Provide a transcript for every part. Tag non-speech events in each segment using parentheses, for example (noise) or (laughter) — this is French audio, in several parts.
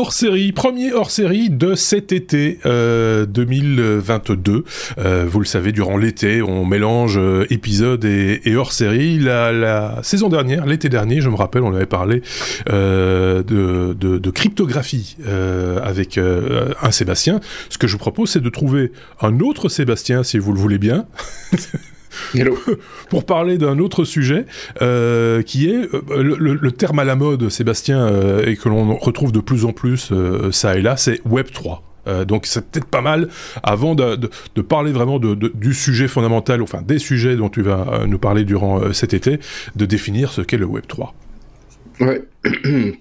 hors série, premier hors série de cet été 2022. vous le savez, durant l'été, on mélange épisodes et, hors série. La, saison dernière, l'été dernier, je me rappelle, on avait parlé de, de, cryptographie avec un Sébastien. Ce que je vous propose, c'est de trouver un autre Sébastien, si vous le voulez bien. (laughs) Hello. (laughs) pour parler d'un autre sujet euh, qui est euh, le, terme à la mode, Sébastien, euh, et que l'on retrouve de plus en plus ça et là, c'est Web 3. donc c'est peut-être pas mal, avant de, parler vraiment du sujet fondamental, enfin des sujets dont tu vas nous parler durant cet été, de définir ce qu'est le Web 3. Ouais. (clears throat)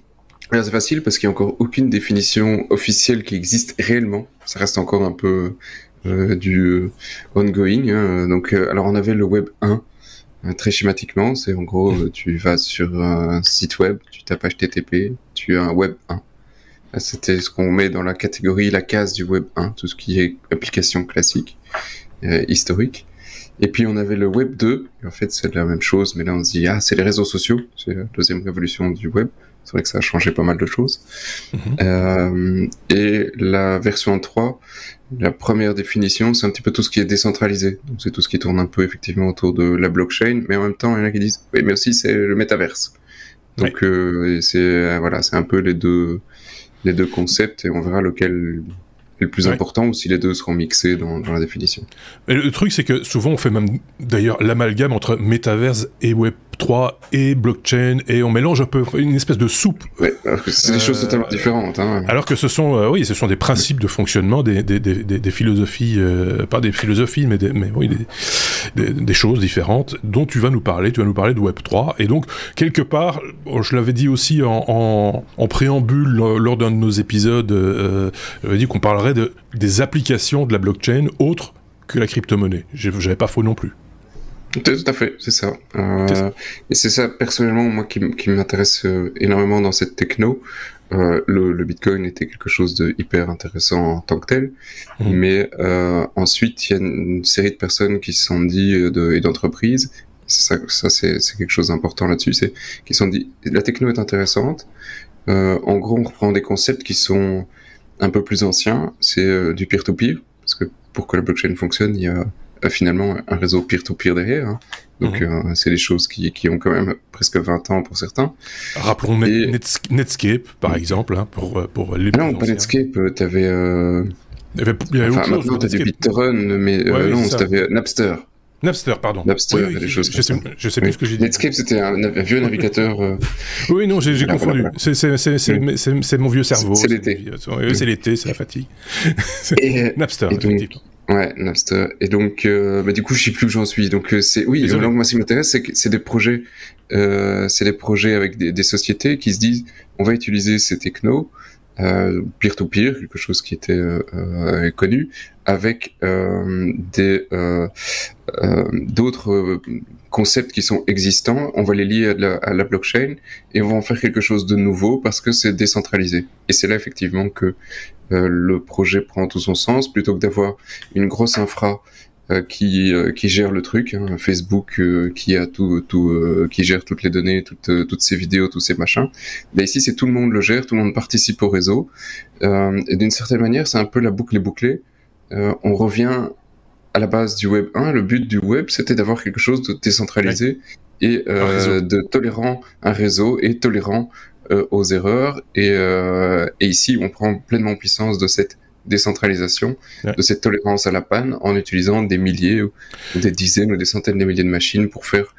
C'est facile parce qu'il n'y a encore aucune définition officielle qui existe réellement. Ça reste encore un peu euh, du euh, ongoing. Hein. Donc, euh, alors on avait le Web 1 très schématiquement, c'est en gros, tu vas sur un site web, tu tapes HTTP, tu as un Web 1. C'était ce qu'on met dans la catégorie, la case du Web 1, tout ce qui est application classique, historique. Et puis on avait le Web 2, et en fait c'est la même chose, mais là on se dit, ah c'est les réseaux sociaux, c'est la deuxième révolution du Web. C'est vrai que ça a changé pas mal de choses. Mhm. Euh, et la version 3, la première définition, c'est un petit peu tout ce qui est décentralisé. Donc c'est tout ce qui tourne un peu effectivement autour de la blockchain, mais en même temps, il y en a qui disent, oui, mais aussi c'est le métaverse. Donc euh, c'est voilà, c'est un peu les deux les deux concepts et on verra lequel est le plus important ou si les deux seront mixés dans, dans la définition. Mais le truc c'est que souvent on fait même d'ailleurs l'amalgame entre métaverse et web 3 et blockchain et on mélange un peu une espèce de soupe. Ouais, c'est des choses euh, totalement différentes. Hein. Alors que ce sont, euh, oui, ce sont des principes de fonctionnement, des, des, des, des philosophies, euh, pas des philosophies, mais, des, mais oui, des, choses différentes dont tu vas nous parler. Tu vas nous parler de Web 3 et donc quelque part, je l'avais dit aussi en, en, en préambule lors d'un de nos épisodes, j'avais dit qu'on parlerait de, des applications de la blockchain autres que la crypto-monnaie. J'avais pas faux non plus. Tout à fait, c'est ça. Euh, et c'est ça, personnellement, moi, qui, qui m'intéresse euh, énormément dans cette techno. Euh, le, le, Bitcoin était quelque chose de hyper intéressant en tant que tel, mmh. mais euh, ensuite il y a une série de personnes qui se sont dit de, et d'entreprises, ça, ça c'est, quelque chose d'important là-dessus, c'est qui se sont dit la techno est intéressante. En gros, on reprend des concepts qui sont un peu plus anciens, c'est du peer-to-peer, parce que pour que la blockchain fonctionne, il y a finalement un réseau peer-to-peer derrière. Hein. Donc mhm. euh, c'est des choses qui, qui, ont quand même presque 20 ans pour certains. Rappelons Netscape par exemple hein, pour euh, pour les Non, pas Netscape, tu avais euh... il y avait, il y avait enfin, maintenant t'as du BitTorrent mais ouais, euh, non, t'avais Napster. Napster, pardon. Napster, oui, oui, des choses je, sais, je sais plus ce que j'ai dit. Netscape, c'était un, un, vieux navigateur. Euh... (laughs) Oui, non, j'ai confondu. C'est mon vieux cerveau. C'est l'été. C'est l'été, c'est la fatigue. Et, (laughs) Napster, et donc. Ouais, Napster. Et donc, euh, bah, du coup, je sais plus où j'en suis. Donc, euh, c'est oui. Donc, moi, ce qui m'intéresse, c'est que c'est des projets, euh, c'est des projets avec des, des, sociétés qui se disent, on va utiliser ces technos euh, peer-to-peer, quelque chose qui était euh, euh connu, avec euh, des d'autres concepts qui sont existants. On va les lier à la, blockchain et on va en faire quelque chose de nouveau parce que c'est décentralisé. Et c'est là effectivement que le projet prend tout son sens plutôt que d'avoir une grosse infra euh, qui euh, qui gère le truc, hein, Facebook euh, qui a tout tout qui gère toutes les données, toutes toutes ces vidéos, tous ces machins. Mais ici c'est tout le monde le gère, tout le monde participe au réseau. et d'une certaine manière, c'est un peu la boucle est bouclée. on revient à la base du Web 1. Le but du Web, c'était d'avoir quelque chose de décentralisé et de tolérant un réseau et tolérant aux erreurs. Et, et ici, on prend pleinement puissance de cette décentralisation, de cette tolérance à la panne en utilisant des milliers ou des dizaines ou des centaines de milliers de machines pour faire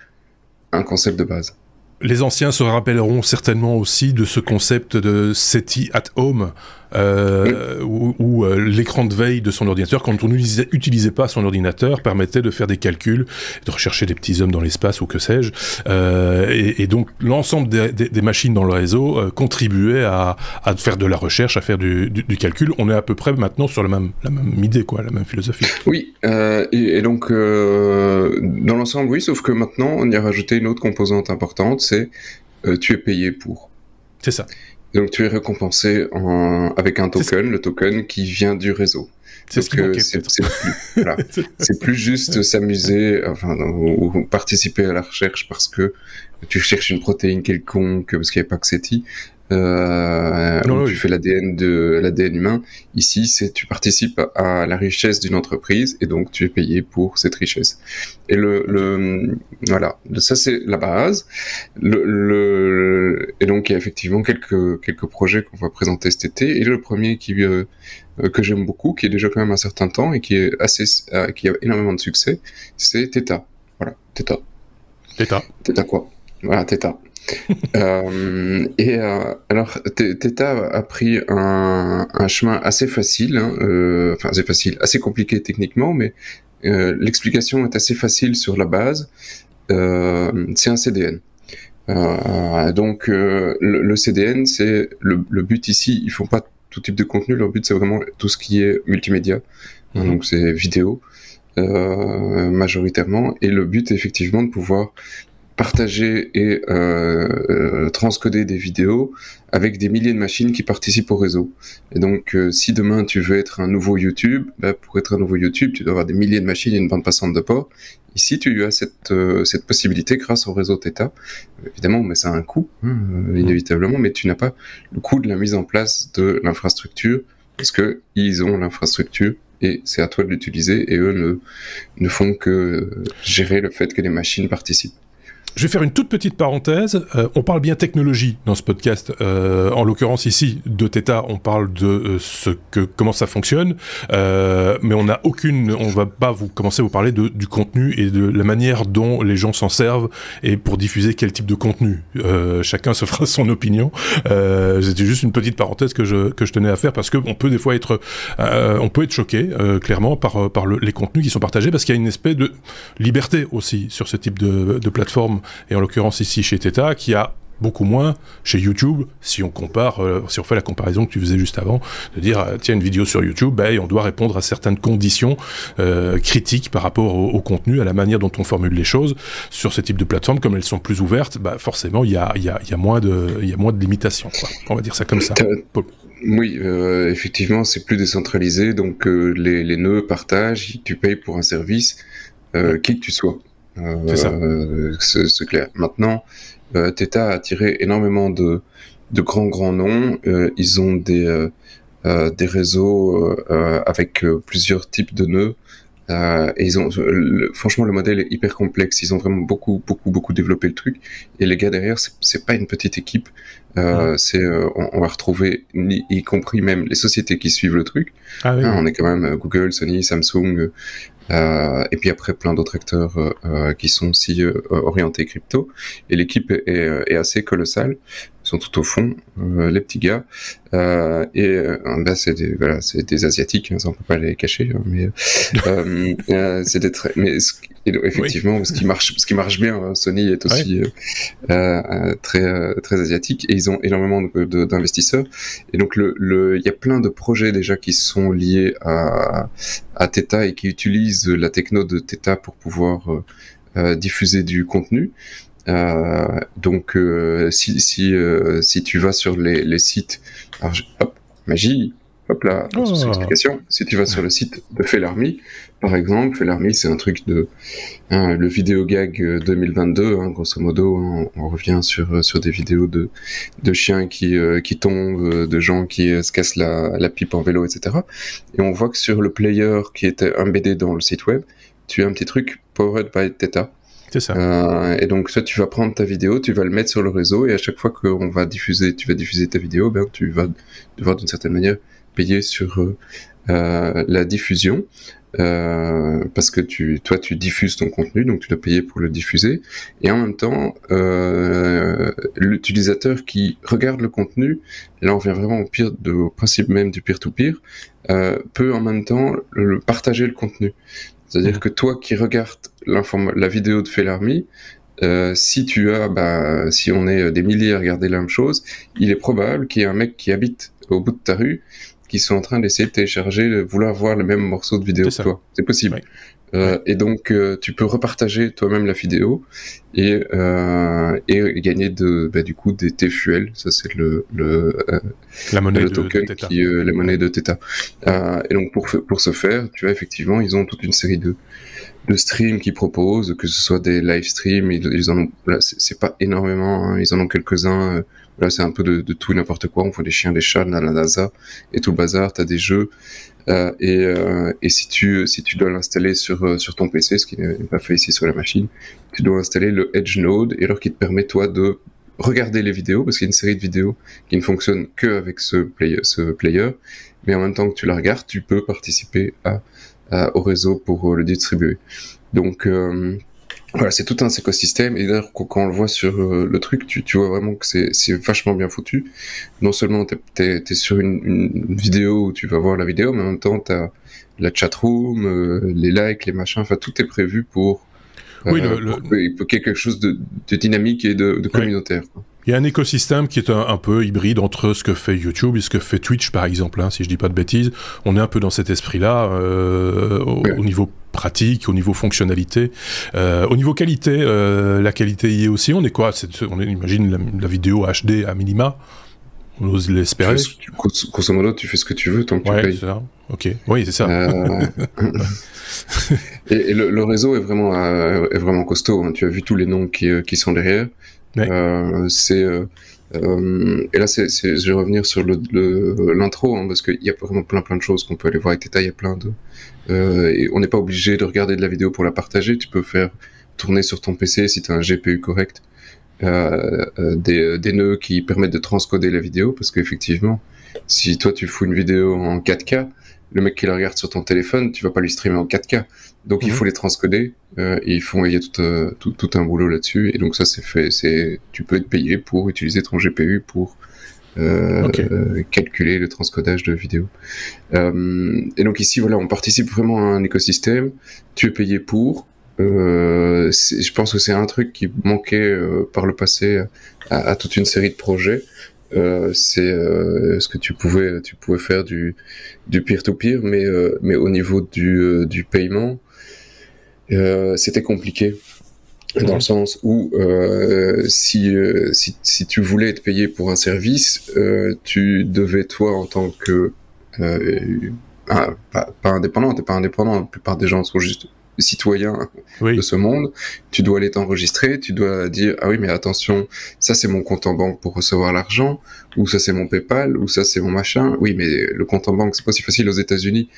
un concept de base. Les anciens se rappelleront certainement aussi de ce concept de SETI at home, euh, où, euh, l'écran de veille de son ordinateur, quand on n'utilisait pas son ordinateur, permettait de faire des calculs, de rechercher des petits hommes dans l'espace ou que sais-je. Euh, et, et, donc l'ensemble des, des, des, machines dans le réseau euh, contribuait à, à, faire de la recherche, à faire du, du, du, calcul. On est à peu près maintenant sur la même, la même idée, quoi, la même philosophie. Oui, et, et, donc dans l'ensemble, oui, sauf que maintenant on y a rajouté une autre composante importante, c'est tu es payé pour. C'est ça. Donc tu es récompensé en... avec un token, le token qui vient du réseau. C'est ce c'est plus, (laughs) voilà. plus juste s'amuser, enfin, ou, participer à la recherche parce que tu cherches une protéine quelconque, parce qu'il n'y a pas que SETI. Euh, tu fais l'ADN de l'ADN humain. Ici, c'est tu participes à la richesse d'une entreprise et donc tu es payé pour cette richesse. Et le, le voilà, ça c'est la base. Le, le, et donc il y a effectivement quelques quelques projets qu'on va présenter cet été. Et le premier qui euh, que j'aime beaucoup, qui est déjà quand même un certain temps et qui est assez euh, qui a énormément de succès, c'est Theta. Voilà, Theta. Theta. Theta quoi? Voilà, Theta. (laughs) euh, et euh, alors, Theta a pris un, un chemin assez facile, hein, euh, enfin assez facile, assez compliqué techniquement, mais euh, l'explication est assez facile sur la base. Euh, c'est un CDN. Euh, donc le, le, CDN, c'est le, le, but ici. Ils font pas tout type de contenu. Leur but, c'est vraiment tout ce qui est multimédia. Mmh. Donc c'est vidéo. Euh, majoritairement. Et le but, est effectivement, de pouvoir partager et euh, euh, transcoder des vidéos avec des milliers de machines qui participent au réseau. Et donc, euh, si demain tu veux être un nouveau YouTube, bah, pour être un nouveau YouTube, tu dois avoir des milliers de machines et une bande passante de port. Ici, tu as cette, euh, cette possibilité grâce au réseau Theta. Évidemment, mais ça a un coût, hein, inévitablement, mais tu n'as pas le coût de la mise en place de l'infrastructure parce que ils ont l'infrastructure et c'est à toi de l'utiliser et eux ne, ne font que gérer le fait que les machines participent. Je vais faire une toute petite parenthèse. Euh, on parle bien technologie dans ce podcast. Euh, en l'occurrence ici, de Theta, on parle de euh, ce que comment ça fonctionne, euh, mais on n'a aucune, on va pas vous commencer à vous parler de, du contenu et de la manière dont les gens s'en servent et pour diffuser quel type de contenu. Euh, chacun se fera son opinion. C'était juste une petite parenthèse que je que je tenais à faire parce que on peut des fois être, on peut être choqué clairement par par le, les contenus qui sont partagés parce qu'il y a une espèce de liberté aussi sur ce type de, de plateforme et en l'occurrence ici chez Theta, qui a beaucoup moins chez YouTube, si on compare, euh, si on fait la comparaison que tu faisais juste avant, de dire, euh, tiens, une vidéo sur YouTube, ben, on doit répondre à certaines conditions euh, critiques par rapport au, au, contenu, à la manière dont on formule les choses. Sur ce type de plateforme, comme elles sont plus ouvertes, ben, forcément, il y a, y, a, y, a moins de, y a moins de limitations. Quoi. On va dire ça comme ça. Oui, effectivement, c'est plus décentralisé, donc les, les nœuds partagent, tu payes pour un service, qui que tu sois. Euh, c'est clair. Maintenant, euh, Theta a attiré énormément de, de grands grands noms. Euh, ils ont des des réseaux avec plusieurs types de nœuds. Euh, et ils ont, franchement, le modèle est hyper complexe. Ils ont vraiment beaucoup, beaucoup, beaucoup développé le truc. Et les gars derrière, c'est pas une petite équipe. Euh, c'est, on, on, va retrouver, y, compris même les sociétés qui suivent le truc. Ah, oui, hein, On est quand même Google, Sony, Samsung, euh, et puis après plein d'autres acteurs euh, euh, qui sont aussi orientés crypto. Et l'équipe est, est, assez colossale. Sont tout au fond, les petits gars. et là, c'est des, voilà, c'est des asiatiques, hein, ça on peut pas les cacher. Hein, mais (laughs) c'est des très, mais effectivement, ce qui marche, ce qui marche bien, hein, Sony est aussi ouais. euh, très très asiatique et ils ont énormément d'investisseurs. Et donc le, le, il y a plein de projets déjà qui sont liés à à Theta et qui utilisent la techno de Theta pour pouvoir euh, euh diffuser du contenu. Euh, donc euh, si si si tu vas sur les, les sites, alors, hop, magie, hop là, oh. explication. Si tu vas sur le site de Fellarmy, par exemple. Fait l'armée, c'est un truc de hein, le vidéo gag 2022, hein, grosso modo. Hein, on, revient sur euh, sur des vidéos de de chiens qui euh, qui tombent, euh, de gens qui se cassent la, la pipe en vélo, etc. Et on voit que sur le player qui était BD dans le site web, tu as un petit truc powered by Theta. Euh, et donc toi, tu vas prendre ta vidéo, tu vas le mettre sur le réseau, et à chaque fois qu'on va diffuser, tu vas diffuser ta vidéo, ben tu vas devoir d'une certaine manière payer sur euh, la diffusion. Euh, parce que tu, toi, tu diffuses ton contenu, donc tu dois payer pour le diffuser. Et en même temps, euh, l'utilisateur qui regarde le contenu, là on vient vraiment au pire, de, au principe même du peer-to-peer, euh, peut en même temps partager le contenu. C'est-à-dire mmh. que toi qui regardes la vidéo de Fellarmy, euh, si tu as, bah, si on est des milliers à regarder la même chose, il est probable qu'il y ait un mec qui habite au bout de ta rue qui sont en train d'essayer de télécharger, de vouloir voir le même morceau de vidéo que toi. C'est possible. Euh, et donc, euh, tu peux repartager toi-même la vidéo et, euh, et gagner de, bah, du coup des TFUL. Ça, c'est le, le, euh, la monnaie le token de, de qui, euh, la monnaie de Theta. Euh, et donc, pour, pour ce faire, tu vois, effectivement, ils ont toute une série de, de streams qu'ils proposent, que ce soit des live streams, ils, ils en ont, c'est pas énormément, hein, ils en ont quelques-uns Là, c'est un peu de, tout et n'importe quoi. On voit des chiens, des chats, la NASA et tout le bazar. T'as des jeux. Euh, et, euh, si tu dois l'installer sur euh, ton PC, ce qui n'est pas fait ici sur la machine, tu dois installer le Edge Node et alors qui te permet toi de regarder les vidéos parce qu'il y a une série de vidéos qui ne fonctionnent que avec ce player, mais en même temps que tu la regardes, tu peux participer au réseau pour le distribuer. Donc voilà, c'est tout un écosystème. Et d'ailleurs, quand on le voit sur euh, le truc, tu, tu vois vraiment que c'est vachement bien foutu. Non seulement tu es, es, sur une, une, vidéo où tu vas voir la vidéo, mais en même temps, tu as la chatroom, euh, les likes, les machins, enfin, tout est prévu pour, euh, oui, le, le... Pour, quelque chose de, de, dynamique et de, de communautaire. Oui. Il y a un écosystème qui est un, un, peu hybride entre ce que fait YouTube et ce que fait Twitch, par exemple, hein, si je dis pas de bêtises. On est un peu dans cet esprit-là, euh, au, au, niveau pratique, au niveau fonctionnalité, euh, au niveau qualité. Euh, la qualité y est aussi. On est quoi? On est, imagine la, la, vidéo HD à minima. On ose l'espérer. Grosso modo, tu fais ce que tu veux tant que ouais, tu payes. Ça. Ok. Oui, c'est ça. Euh, (laughs) et, et le, le, réseau est vraiment est vraiment costaud. Hein. Tu as vu tous les noms qui, qui sont derrière. Ouais. C'est euh, euh, et là, c'est, je vais revenir sur le, le, l'intro hein, parce qu'il y a vraiment plein plein de choses qu'on peut aller voir avec détail. Il y a plein de euh, et on n'est pas obligé de regarder de la vidéo pour la partager. Tu peux faire tourner sur ton PC si tu as un GPU correct euh, des, des nœuds qui permettent de transcoder la vidéo parce qu'effectivement, si toi tu fous une vidéo en 4K, le mec qui la regarde sur ton téléphone, tu vas pas lui streamer en 4K. Donc mmh. il faut les transcoder euh, et il faut il y a tout, euh, tout, tout un boulot là-dessus et donc ça c'est fait c'est tu peux être payé pour utiliser ton GPU pour euh, okay. euh, calculer le transcodage de vidéo. Euh, et donc ici voilà on participe vraiment à un écosystème. Tu es payé pour. Je pense que c'est un truc qui manquait par le passé à, à, toute une série de projets. C'est ce que tu pouvais tu pouvais faire du du peer to peer mais mais au niveau du du paiement euh, c'était compliqué. Dans le sens où euh, si, euh, si, si tu voulais être payé pour un service, euh, tu devais toi en tant que ah, pas, pas, indépendant, t'es pas indépendant, la plupart des gens sont juste citoyens oui. de ce monde, tu dois aller t'enregistrer, tu dois dire ah oui mais attention, ça c'est mon compte en banque pour recevoir l'argent, ou ça c'est mon PayPal, ou ça c'est mon machin. Oui mais le compte en banque c'est pas si facile aux États-Unis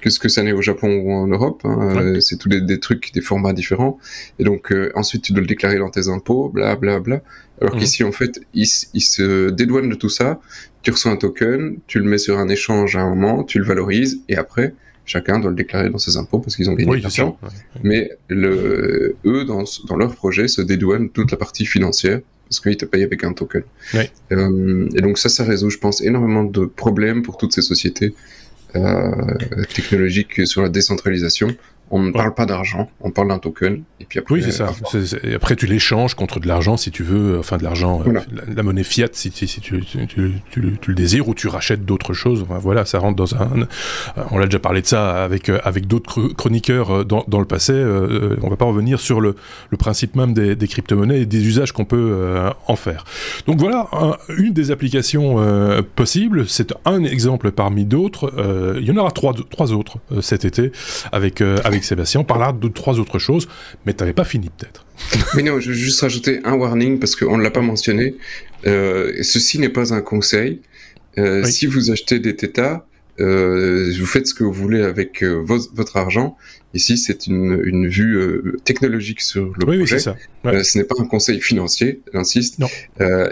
que ce que ça n'est au Japon ou en Europe. Hein. Ouais. C'est tous des, des, trucs, des formats différents. Et donc euh, ensuite tu dois le déclarer dans tes impôts, bla bla bla. Alors mmh. qu'ici en fait ils, ils se dédouanent de tout ça. Tu reçois un token, tu le mets sur un échange à un moment, tu le valorises et après chacun doit le déclarer dans ses impôts parce qu'ils ont gagné oui, de l'argent. Ouais. Mais le, eux dans, dans leur projet se dédouanent toute la partie financière parce qu'ils te payent avec un token. Ouais. Euh, et donc ça, ça résout, je pense, énormément de problèmes pour toutes ces sociétés euh, technologiques sur la décentralisation. On ne parle pas d'argent, on parle d'un token. Et puis après, oui, c'est ça. C est, c est, après, tu l'échanges contre de l'argent si tu veux, enfin de l'argent, voilà. euh, la, la, monnaie fiat si, si, si tu, tu, tu, tu, le désires, ou tu rachètes d'autres choses. Enfin, voilà, ça rentre dans un. Euh, on l'a déjà parlé de ça avec euh, avec d'autres chroniqueurs dans, dans, le passé. Euh, on va pas revenir sur le, le principe même des, des crypto-monnaies et des usages qu'on peut euh, en faire. Donc voilà, un, une des applications possibles. C'est un exemple parmi d'autres. il y en aura trois, trois autres cet été avec avec avec Sébastien, on parlera de trois autres choses, mais tu n'avais pas fini peut-être. (laughs) Mais non, je vais juste rajouter un warning parce qu'on ne l'a pas mentionné. Euh, ceci n'est pas un conseil. Euh, oui. Si vous achetez des tétas, euh, vous faites ce que vous voulez avec euh, vos, votre argent. Ici, c'est une, une vue euh, technologique sur le oui, projet. Oui, ça. Ouais. Ce n'est pas un conseil financier, j'insiste.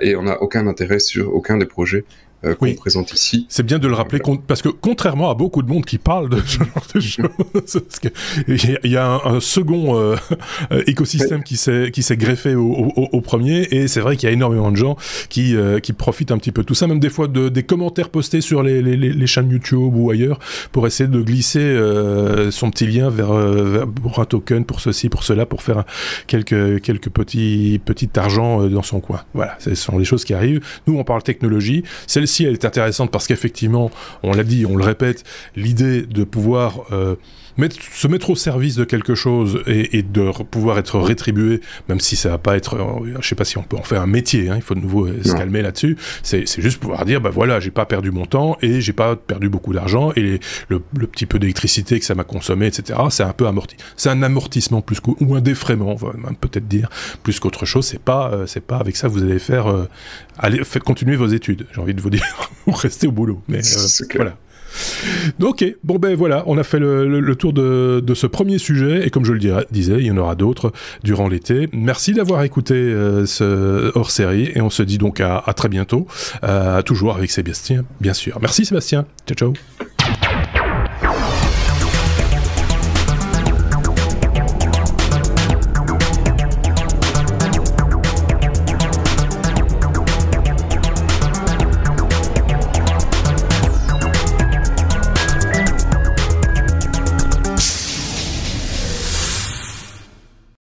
et on n'a aucun intérêt sur aucun des projets euh, qu'on oui. présente ici. C'est bien de le rappeler parce que contrairement à beaucoup de monde qui parle de (laughs) ce genre de choses, il y a un, un second euh, (laughs) écosystème qui s'est qui s'est greffé au, au, au, premier et c'est vrai qu'il y a énormément de gens qui euh, qui profitent un petit peu de tout ça, même des fois de des commentaires postés sur les, les, les chaînes YouTube ou ailleurs pour essayer de glisser euh, son petit lien vers, vers, pour un token pour ceci pour cela pour faire quelques quelques petits petit argent dans son coin. Voilà, ce sont des choses qui arrivent. Nous on parle technologie, c'est elle est intéressante parce qu'effectivement, on l'a dit, on le répète, l'idée de pouvoir euh, mettre, se mettre au service de quelque chose et, de pouvoir être rétribué, même si ça va pas être, euh, je sais pas si on peut en faire un métier, hein, il faut de nouveau se calmer là-dessus. C'est juste pouvoir dire, bah voilà, j'ai pas perdu mon temps et j'ai pas perdu beaucoup d'argent et le, petit peu d'électricité que ça m'a consommé, etc. C'est un peu amorti. C'est un amortissement plus ou un défraiement, on va peut-être dire plus qu'autre chose. C'est pas, euh, c'est pas avec ça que vous allez faire, euh, allez, faites continuer vos études. J'ai envie de vous dire, (laughs) ou restez au boulot. Mais voilà. Ok, bon ben voilà, on a fait le, tour de, ce premier sujet et comme je le disais, il y en aura d'autres durant l'été. Merci d'avoir écouté euh, ce hors série et on se dit donc à, très bientôt, euh, toujours avec Sébastien, bien sûr. Merci Sébastien, ciao ciao.